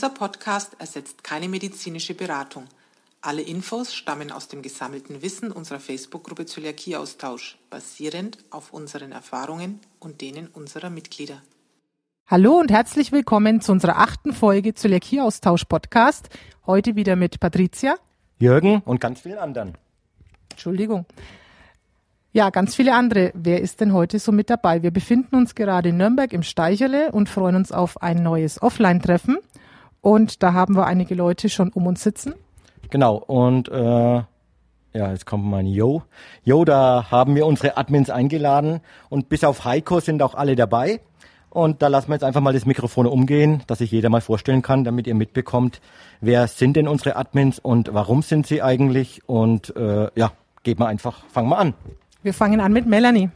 Dieser Podcast ersetzt keine medizinische Beratung. Alle Infos stammen aus dem gesammelten Wissen unserer Facebook-Gruppe Zöliakieaustausch, basierend auf unseren Erfahrungen und denen unserer Mitglieder. Hallo und herzlich willkommen zu unserer achten Folge Zöliakieaustausch Podcast. Heute wieder mit Patricia, Jürgen und ganz vielen anderen. Entschuldigung. Ja, ganz viele andere. Wer ist denn heute so mit dabei? Wir befinden uns gerade in Nürnberg im Steicherle und freuen uns auf ein neues Offline-Treffen. Und da haben wir einige Leute schon um uns sitzen. Genau, und äh, ja, jetzt kommt mein Yo. Yo, da haben wir unsere Admins eingeladen und bis auf Heiko sind auch alle dabei. Und da lassen wir jetzt einfach mal das Mikrofon umgehen, dass sich jeder mal vorstellen kann, damit ihr mitbekommt, wer sind denn unsere Admins und warum sind sie eigentlich. Und äh, ja, geht mal einfach, fangen wir an. Wir fangen an mit Melanie.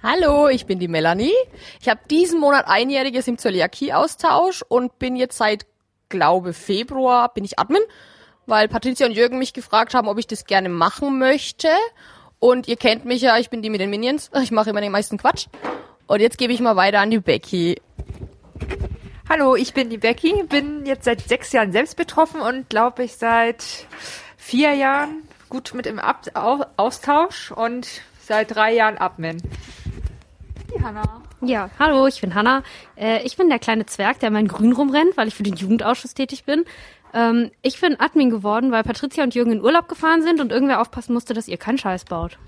Hallo, ich bin die Melanie. Ich habe diesen Monat einjähriges im Zöliakie-Austausch und bin jetzt seit, glaube Februar, bin ich Admin, weil Patricia und Jürgen mich gefragt haben, ob ich das gerne machen möchte. Und ihr kennt mich ja, ich bin die mit den Minions. Ich mache immer den meisten Quatsch. Und jetzt gebe ich mal weiter an die Becky. Hallo, ich bin die Becky, bin jetzt seit sechs Jahren selbst betroffen und glaube ich seit vier Jahren gut mit im Ab Au Austausch und seit drei Jahren Admin. Die Hanna. Ja, hallo, ich bin Hanna. Äh, ich bin der kleine Zwerg, der mein Grün rumrennt, weil ich für den Jugendausschuss tätig bin. Ähm, ich bin Admin geworden, weil Patricia und Jürgen in Urlaub gefahren sind und irgendwer aufpassen musste, dass ihr keinen Scheiß baut.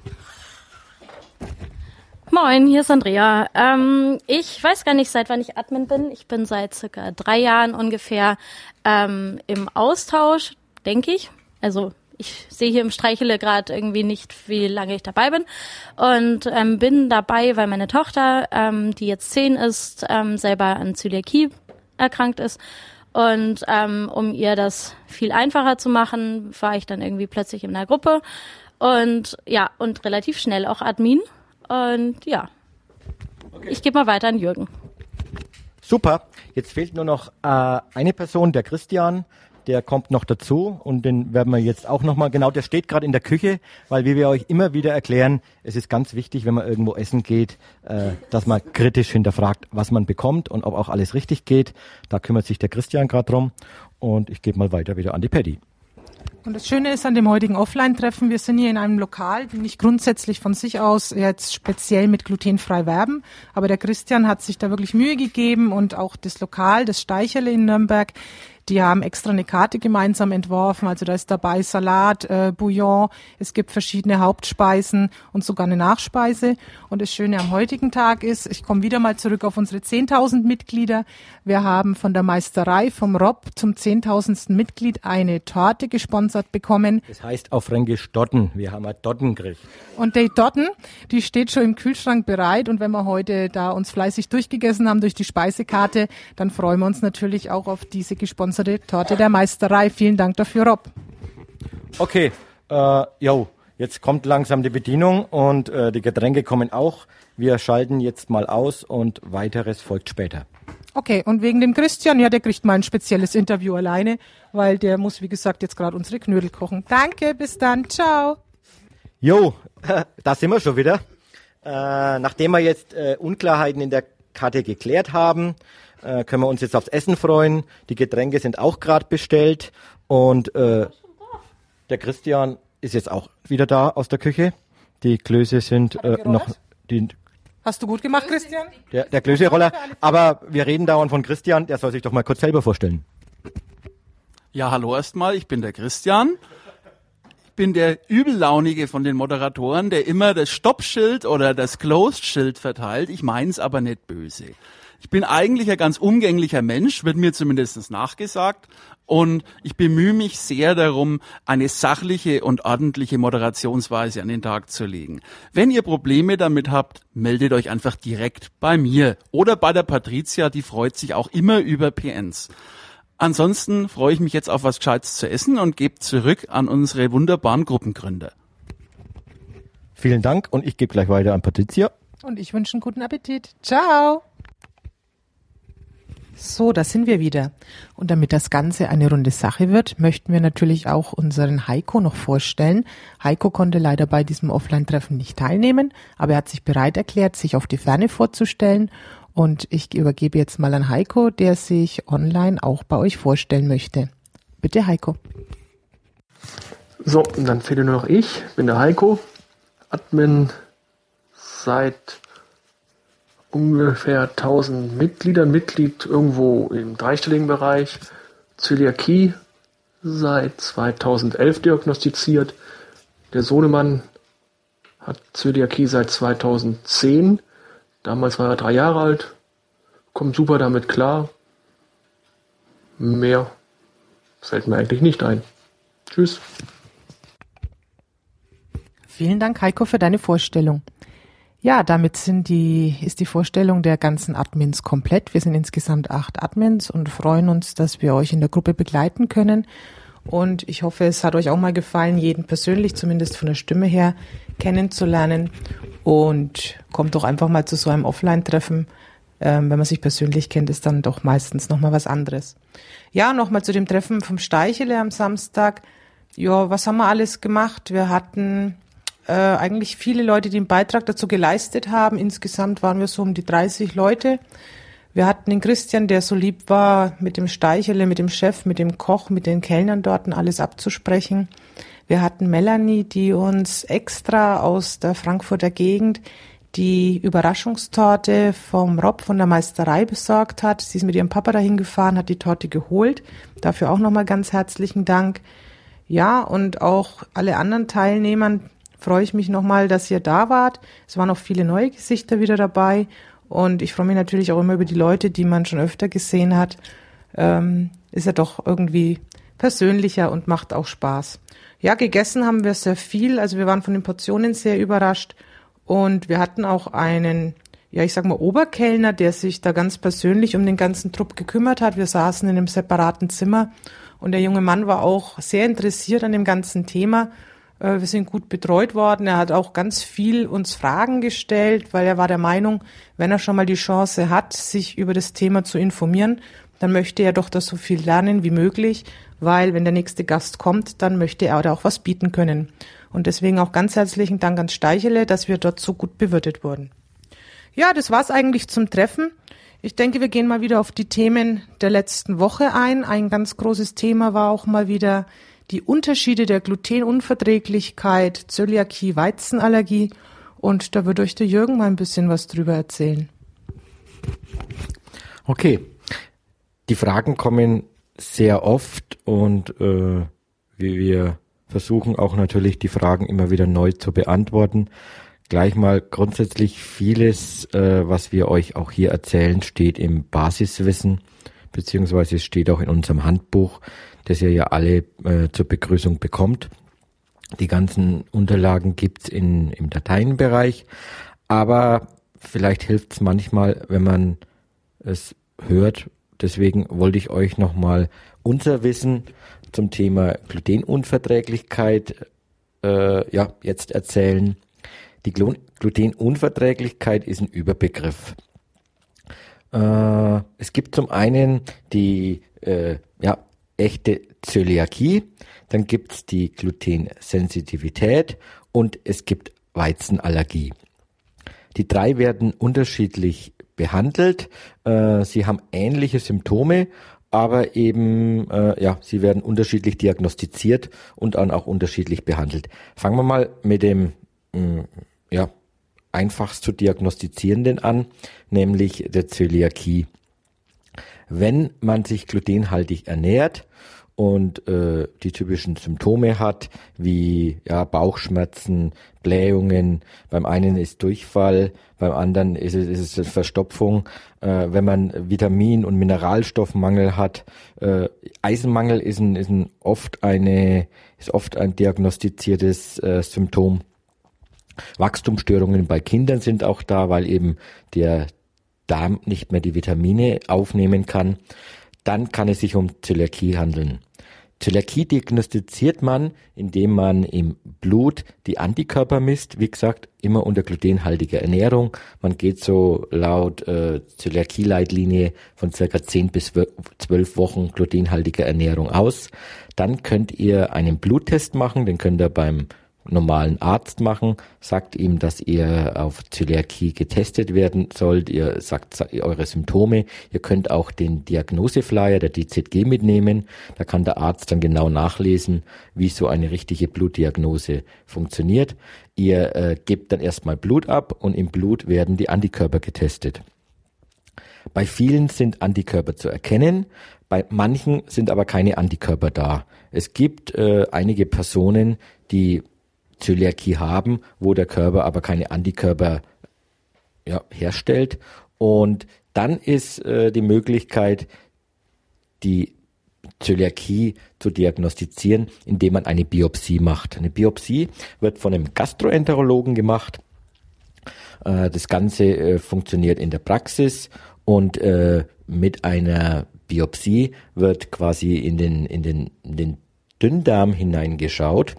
Moin, hier ist Andrea. Ähm, ich weiß gar nicht, seit wann ich Admin bin. Ich bin seit circa drei Jahren ungefähr ähm, im Austausch, denke ich. Also ich sehe hier im Streichele gerade irgendwie nicht, wie lange ich dabei bin. Und ähm, bin dabei, weil meine Tochter, ähm, die jetzt zehn ist, ähm, selber an Zöliakie erkrankt ist. Und ähm, um ihr das viel einfacher zu machen, war ich dann irgendwie plötzlich in einer Gruppe. Und ja, und relativ schnell auch Admin. Und ja, okay. ich gebe mal weiter an Jürgen. Super. Jetzt fehlt nur noch äh, eine Person, der Christian. Der kommt noch dazu und den werden wir jetzt auch nochmal, genau, der steht gerade in der Küche, weil wie wir euch immer wieder erklären, es ist ganz wichtig, wenn man irgendwo essen geht, äh, dass man kritisch hinterfragt, was man bekommt und ob auch alles richtig geht. Da kümmert sich der Christian gerade drum und ich gebe mal weiter wieder an die Paddy. Und das Schöne ist an dem heutigen Offline-Treffen, wir sind hier in einem Lokal, die nicht grundsätzlich von sich aus jetzt speziell mit glutenfrei werben, aber der Christian hat sich da wirklich Mühe gegeben und auch das Lokal, das Steicherle in Nürnberg, die haben extra eine Karte gemeinsam entworfen. Also da ist dabei Salat, äh, Bouillon, es gibt verschiedene Hauptspeisen und sogar eine Nachspeise. Und das Schöne am heutigen Tag ist, ich komme wieder mal zurück auf unsere 10.000 Mitglieder. Wir haben von der Meisterei vom Rob zum 10.000. Mitglied eine Torte gesponsert bekommen. Das heißt auf Fränkisch Dotten. Wir haben ein Dotten gekriegt. Und die Dotten, die steht schon im Kühlschrank bereit. Und wenn wir heute da uns fleißig durchgegessen haben durch die Speisekarte, dann freuen wir uns natürlich auch auf diese gesponserte unsere Torte der Meisterei. Vielen Dank dafür, Rob. Okay, äh, jo, jetzt kommt langsam die Bedienung und äh, die Getränke kommen auch. Wir schalten jetzt mal aus und weiteres folgt später. Okay, und wegen dem Christian, ja, der kriegt mal ein spezielles Interview alleine, weil der muss, wie gesagt, jetzt gerade unsere Knödel kochen. Danke, bis dann, ciao. Jo, da sind wir schon wieder. Äh, nachdem wir jetzt äh, Unklarheiten in der Karte geklärt haben, äh, können wir uns jetzt aufs Essen freuen. Die Getränke sind auch gerade bestellt und äh, der Christian ist jetzt auch wieder da aus der Küche. Die Klöße sind äh, noch. Die, Hast du gut gemacht, Christian? Der, der Klöße-Roller. Aber wir reden dauernd von Christian. Der soll sich doch mal kurz selber vorstellen. Ja, hallo erstmal. Ich bin der Christian. Ich bin der Übellaunige von den Moderatoren, der immer das Stoppschild oder das Closed-Schild verteilt. Ich meins aber nicht böse. Ich bin eigentlich ein ganz umgänglicher Mensch, wird mir zumindest nachgesagt. Und ich bemühe mich sehr darum, eine sachliche und ordentliche Moderationsweise an den Tag zu legen. Wenn ihr Probleme damit habt, meldet euch einfach direkt bei mir oder bei der Patricia, die freut sich auch immer über PNs. Ansonsten freue ich mich jetzt auf was Gescheites zu essen und gebe zurück an unsere wunderbaren Gruppengründer. Vielen Dank und ich gebe gleich weiter an Patricia. Und ich wünsche einen guten Appetit. Ciao. So, da sind wir wieder. Und damit das Ganze eine runde Sache wird, möchten wir natürlich auch unseren Heiko noch vorstellen. Heiko konnte leider bei diesem Offline-Treffen nicht teilnehmen, aber er hat sich bereit erklärt, sich auf die Ferne vorzustellen. Und ich übergebe jetzt mal an Heiko, der sich online auch bei euch vorstellen möchte. Bitte, Heiko. So, dann fehlt nur noch ich. Bin der Heiko, Admin seit ungefähr 1000 Mitgliedern, Mitglied irgendwo im dreistelligen Bereich. Zöliakie seit 2011 diagnostiziert. Der Sohnemann hat Zöliakie seit 2010. Damals war er drei Jahre alt. Kommt super damit klar. Mehr fällt mir eigentlich nicht ein. Tschüss. Vielen Dank, Heiko, für deine Vorstellung. Ja, damit sind die, ist die Vorstellung der ganzen Admins komplett. Wir sind insgesamt acht Admins und freuen uns, dass wir euch in der Gruppe begleiten können. Und ich hoffe, es hat euch auch mal gefallen, jeden persönlich, zumindest von der Stimme her, kennenzulernen. Und kommt doch einfach mal zu so einem Offline-Treffen. Ähm, wenn man sich persönlich kennt, ist dann doch meistens nochmal was anderes. Ja, nochmal zu dem Treffen vom Steichele am Samstag. Ja, was haben wir alles gemacht? Wir hatten äh, eigentlich viele Leute, die einen Beitrag dazu geleistet haben. Insgesamt waren wir so um die 30 Leute. Wir hatten den Christian, der so lieb war, mit dem Steichele, mit dem Chef, mit dem Koch, mit den Kellnern dort alles abzusprechen. Wir hatten Melanie, die uns extra aus der Frankfurter Gegend die Überraschungstorte vom Rob von der Meisterei besorgt hat. Sie ist mit ihrem Papa dahin gefahren, hat die Torte geholt. Dafür auch nochmal ganz herzlichen Dank. Ja, und auch alle anderen Teilnehmern, freue ich mich nochmal, dass ihr da wart. Es waren auch viele neue Gesichter wieder dabei. Und ich freue mich natürlich auch immer über die Leute, die man schon öfter gesehen hat. Ähm, ist ja doch irgendwie persönlicher und macht auch Spaß. Ja, gegessen haben wir sehr viel. Also wir waren von den Portionen sehr überrascht. Und wir hatten auch einen, ja, ich sag mal, Oberkellner, der sich da ganz persönlich um den ganzen Trupp gekümmert hat. Wir saßen in einem separaten Zimmer und der junge Mann war auch sehr interessiert an dem ganzen Thema wir sind gut betreut worden. Er hat auch ganz viel uns Fragen gestellt, weil er war der Meinung, wenn er schon mal die Chance hat, sich über das Thema zu informieren, dann möchte er doch das so viel lernen wie möglich, weil wenn der nächste Gast kommt, dann möchte er da auch was bieten können. Und deswegen auch ganz herzlichen Dank an Steichele, dass wir dort so gut bewirtet wurden. Ja, das war's eigentlich zum Treffen. Ich denke, wir gehen mal wieder auf die Themen der letzten Woche ein. Ein ganz großes Thema war auch mal wieder die Unterschiede der Glutenunverträglichkeit, Zöliakie, Weizenallergie. Und da wird euch der Jürgen mal ein bisschen was drüber erzählen. Okay. Die Fragen kommen sehr oft und äh, wir versuchen auch natürlich die Fragen immer wieder neu zu beantworten. Gleich mal grundsätzlich vieles, äh, was wir euch auch hier erzählen, steht im Basiswissen, beziehungsweise steht auch in unserem Handbuch das ihr ja alle äh, zur Begrüßung bekommt. Die ganzen Unterlagen gibt's in, im Dateienbereich, aber vielleicht hilft's manchmal, wenn man es hört. Deswegen wollte ich euch nochmal unser Wissen zum Thema Glutenunverträglichkeit äh, ja, jetzt erzählen. Die Glutenunverträglichkeit ist ein Überbegriff. Äh, es gibt zum einen die äh, ja, echte Zöliakie, dann gibt's die Glutensensitivität und es gibt Weizenallergie. Die drei werden unterschiedlich behandelt. Äh, sie haben ähnliche Symptome, aber eben, äh, ja, sie werden unterschiedlich diagnostiziert und dann auch unterschiedlich behandelt. Fangen wir mal mit dem, mh, mm, ja, einfachst zu diagnostizierenden an, nämlich der Zöliakie. Wenn man sich glutenhaltig ernährt und äh, die typischen Symptome hat, wie ja, Bauchschmerzen, Blähungen, beim einen ist Durchfall, beim anderen ist es, ist es Verstopfung, äh, wenn man Vitamin- und Mineralstoffmangel hat. Äh, Eisenmangel ist, ein, ist ein oft eine ist oft ein diagnostiziertes äh, Symptom. Wachstumsstörungen bei Kindern sind auch da, weil eben der Darm nicht mehr die Vitamine aufnehmen kann, dann kann es sich um Zöliakie handeln. Zöliakie diagnostiziert man, indem man im Blut die Antikörper misst. Wie gesagt, immer unter glutenhaltiger Ernährung. Man geht so laut äh, Zöliakie-Leitlinie von circa 10 bis 12 Wochen glutenhaltiger Ernährung aus. Dann könnt ihr einen Bluttest machen, den könnt ihr beim normalen Arzt machen, sagt ihm, dass ihr auf Zöliakie getestet werden sollt, ihr sagt eure Symptome, ihr könnt auch den Diagnoseflyer der DZG mitnehmen, da kann der Arzt dann genau nachlesen, wie so eine richtige Blutdiagnose funktioniert. Ihr äh, gebt dann erstmal Blut ab und im Blut werden die Antikörper getestet. Bei vielen sind Antikörper zu erkennen, bei manchen sind aber keine Antikörper da. Es gibt äh, einige Personen, die Zöliakie haben, wo der Körper aber keine Antikörper ja, herstellt. Und dann ist äh, die Möglichkeit, die Zöliakie zu diagnostizieren, indem man eine Biopsie macht. Eine Biopsie wird von einem Gastroenterologen gemacht. Äh, das Ganze äh, funktioniert in der Praxis und äh, mit einer Biopsie wird quasi in den, in den, in den Dünndarm hineingeschaut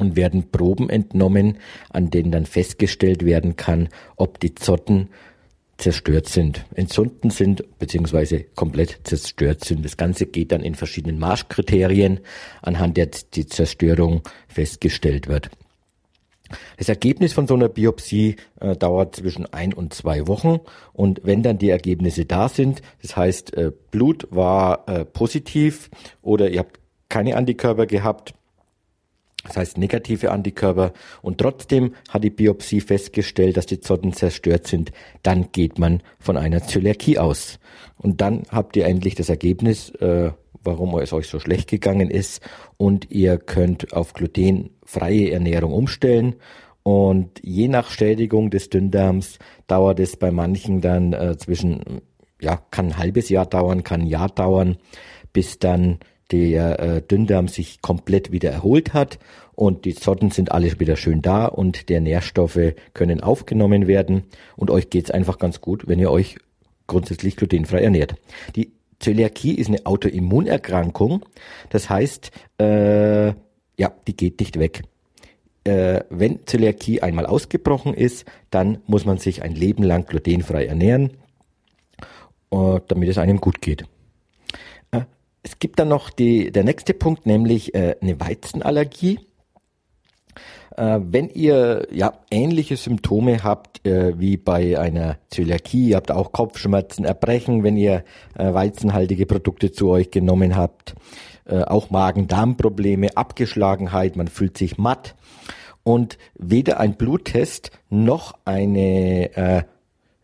und werden Proben entnommen, an denen dann festgestellt werden kann, ob die Zotten zerstört sind, entzunden sind beziehungsweise komplett zerstört sind. Das Ganze geht dann in verschiedenen Marschkriterien, anhand der die Zerstörung festgestellt wird. Das Ergebnis von so einer Biopsie äh, dauert zwischen ein und zwei Wochen und wenn dann die Ergebnisse da sind, das heißt äh, Blut war äh, positiv oder ihr habt keine Antikörper gehabt, das heißt negative Antikörper und trotzdem hat die Biopsie festgestellt, dass die Zotten zerstört sind, dann geht man von einer Zöliakie aus. Und dann habt ihr endlich das Ergebnis, äh, warum es euch so schlecht gegangen ist und ihr könnt auf glutenfreie Ernährung umstellen. Und je nach Schädigung des Dünndarms dauert es bei manchen dann äh, zwischen, ja, kann ein halbes Jahr dauern, kann ein Jahr dauern, bis dann der äh, Dünndarm sich komplett wieder erholt hat und die Zotten sind alle wieder schön da und der Nährstoffe können aufgenommen werden und euch geht's einfach ganz gut, wenn ihr euch grundsätzlich glutenfrei ernährt. Die Zöliakie ist eine Autoimmunerkrankung, das heißt, äh, ja, die geht nicht weg. Äh, wenn Zöliakie einmal ausgebrochen ist, dann muss man sich ein Leben lang glutenfrei ernähren, äh, damit es einem gut geht. Es gibt dann noch die, der nächste Punkt, nämlich äh, eine Weizenallergie. Äh, wenn ihr ja ähnliche Symptome habt äh, wie bei einer Zöliakie, ihr habt auch Kopfschmerzen, Erbrechen, wenn ihr äh, weizenhaltige Produkte zu euch genommen habt, äh, auch Magen-Darm-Probleme, Abgeschlagenheit, man fühlt sich matt und weder ein Bluttest noch eine äh,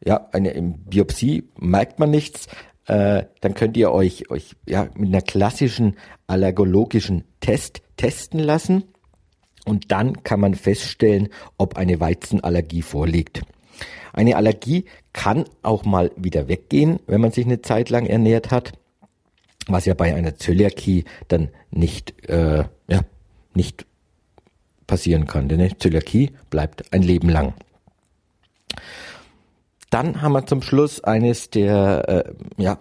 ja, eine Biopsie merkt man nichts, äh, dann könnt ihr euch, euch ja, mit einer klassischen allergologischen Test testen lassen und dann kann man feststellen, ob eine Weizenallergie vorliegt. Eine Allergie kann auch mal wieder weggehen, wenn man sich eine Zeit lang ernährt hat, was ja bei einer Zöliakie dann nicht, äh, ja, nicht passieren kann. Denn eine Zöliakie bleibt ein Leben lang. Dann haben wir zum Schluss eines der äh, ja,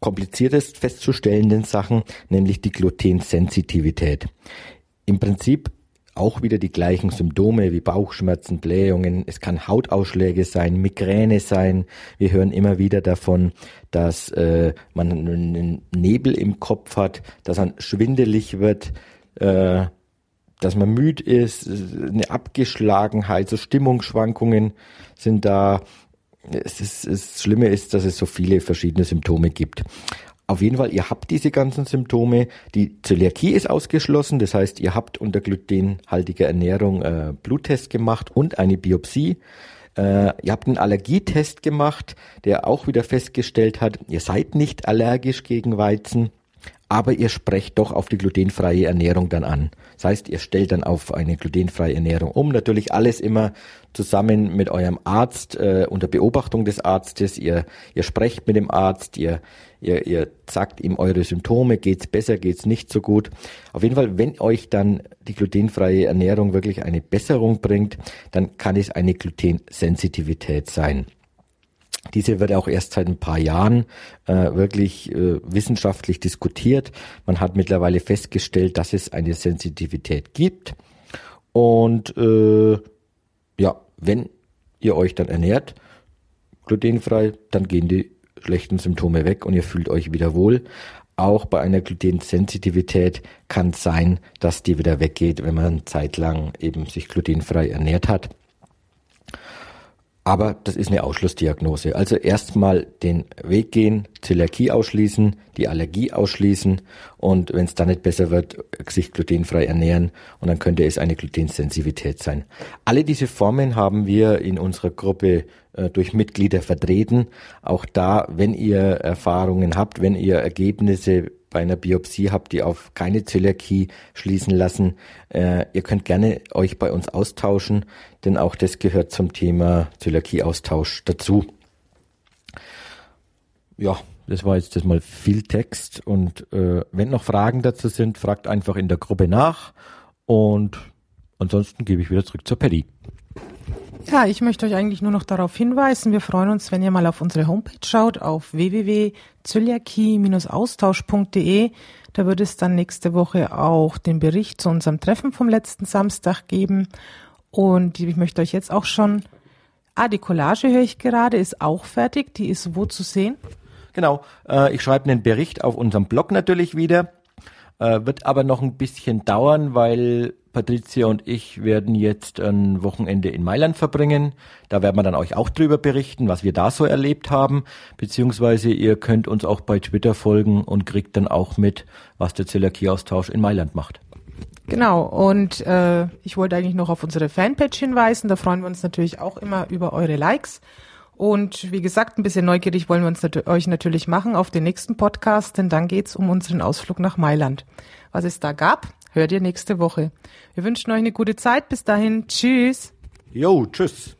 kompliziertest festzustellenden Sachen, nämlich die Glutensensitivität. Im Prinzip auch wieder die gleichen Symptome wie Bauchschmerzen, Blähungen. Es kann Hautausschläge sein, Migräne sein. Wir hören immer wieder davon, dass äh, man einen Nebel im Kopf hat, dass man schwindelig wird, äh, dass man müde ist, eine Abgeschlagenheit, so Stimmungsschwankungen sind da. Es ist, das Schlimme ist, dass es so viele verschiedene Symptome gibt. Auf jeden Fall, ihr habt diese ganzen Symptome. Die Zöliakie ist ausgeschlossen, das heißt, ihr habt unter glutenhaltiger Ernährung äh, Bluttest gemacht und eine Biopsie. Äh, ihr habt einen Allergietest gemacht, der auch wieder festgestellt hat, ihr seid nicht allergisch gegen Weizen aber ihr sprecht doch auf die glutenfreie Ernährung dann an. Das heißt, ihr stellt dann auf eine glutenfreie Ernährung um. Natürlich alles immer zusammen mit eurem Arzt, äh, unter Beobachtung des Arztes. Ihr, ihr sprecht mit dem Arzt, ihr, ihr, ihr sagt ihm eure Symptome, geht's besser, geht's nicht so gut. Auf jeden Fall, wenn euch dann die glutenfreie Ernährung wirklich eine Besserung bringt, dann kann es eine Glutensensitivität sein. Diese wird auch erst seit ein paar Jahren äh, wirklich äh, wissenschaftlich diskutiert. Man hat mittlerweile festgestellt, dass es eine Sensitivität gibt. Und äh, ja, wenn ihr euch dann ernährt, glutenfrei, dann gehen die schlechten Symptome weg und ihr fühlt euch wieder wohl. auch bei einer Glutensensitivität kann sein, dass die wieder weggeht, wenn man zeitlang eben sich glutenfrei ernährt hat. Aber das ist eine Ausschlussdiagnose. Also erstmal den Weg gehen, Zöliakie ausschließen, die Allergie ausschließen und wenn es dann nicht besser wird, sich glutenfrei ernähren und dann könnte es eine Glutensensitivität sein. Alle diese Formen haben wir in unserer Gruppe äh, durch Mitglieder vertreten. Auch da, wenn ihr Erfahrungen habt, wenn ihr Ergebnisse bei einer Biopsie habt, die auf keine Zöliakie schließen lassen. Äh, ihr könnt gerne euch bei uns austauschen, denn auch das gehört zum Thema Zöliakie-Austausch dazu. Ja, das war jetzt das mal viel Text und äh, wenn noch Fragen dazu sind, fragt einfach in der Gruppe nach und ansonsten gebe ich wieder zurück zur Paddy. Ja, ich möchte euch eigentlich nur noch darauf hinweisen, wir freuen uns, wenn ihr mal auf unsere Homepage schaut, auf www.zöliakie-austausch.de. Da wird es dann nächste Woche auch den Bericht zu unserem Treffen vom letzten Samstag geben. Und ich möchte euch jetzt auch schon, ah, die Collage höre ich gerade, ist auch fertig. Die ist wo zu sehen? Genau, äh, ich schreibe einen Bericht auf unserem Blog natürlich wieder. Äh, wird aber noch ein bisschen dauern, weil Patricia und ich werden jetzt ein Wochenende in Mailand verbringen. Da werden wir dann euch auch drüber berichten, was wir da so erlebt haben. Beziehungsweise ihr könnt uns auch bei Twitter folgen und kriegt dann auch mit, was der Zöliakie-Austausch in Mailand macht. Genau, und äh, ich wollte eigentlich noch auf unsere Fanpage hinweisen. Da freuen wir uns natürlich auch immer über eure Likes. Und wie gesagt, ein bisschen neugierig wollen wir uns nat euch natürlich machen auf den nächsten Podcast, denn dann geht's um unseren Ausflug nach Mailand. Was es da gab, hört ihr nächste Woche. Wir wünschen euch eine gute Zeit. Bis dahin. Tschüss. Jo, tschüss.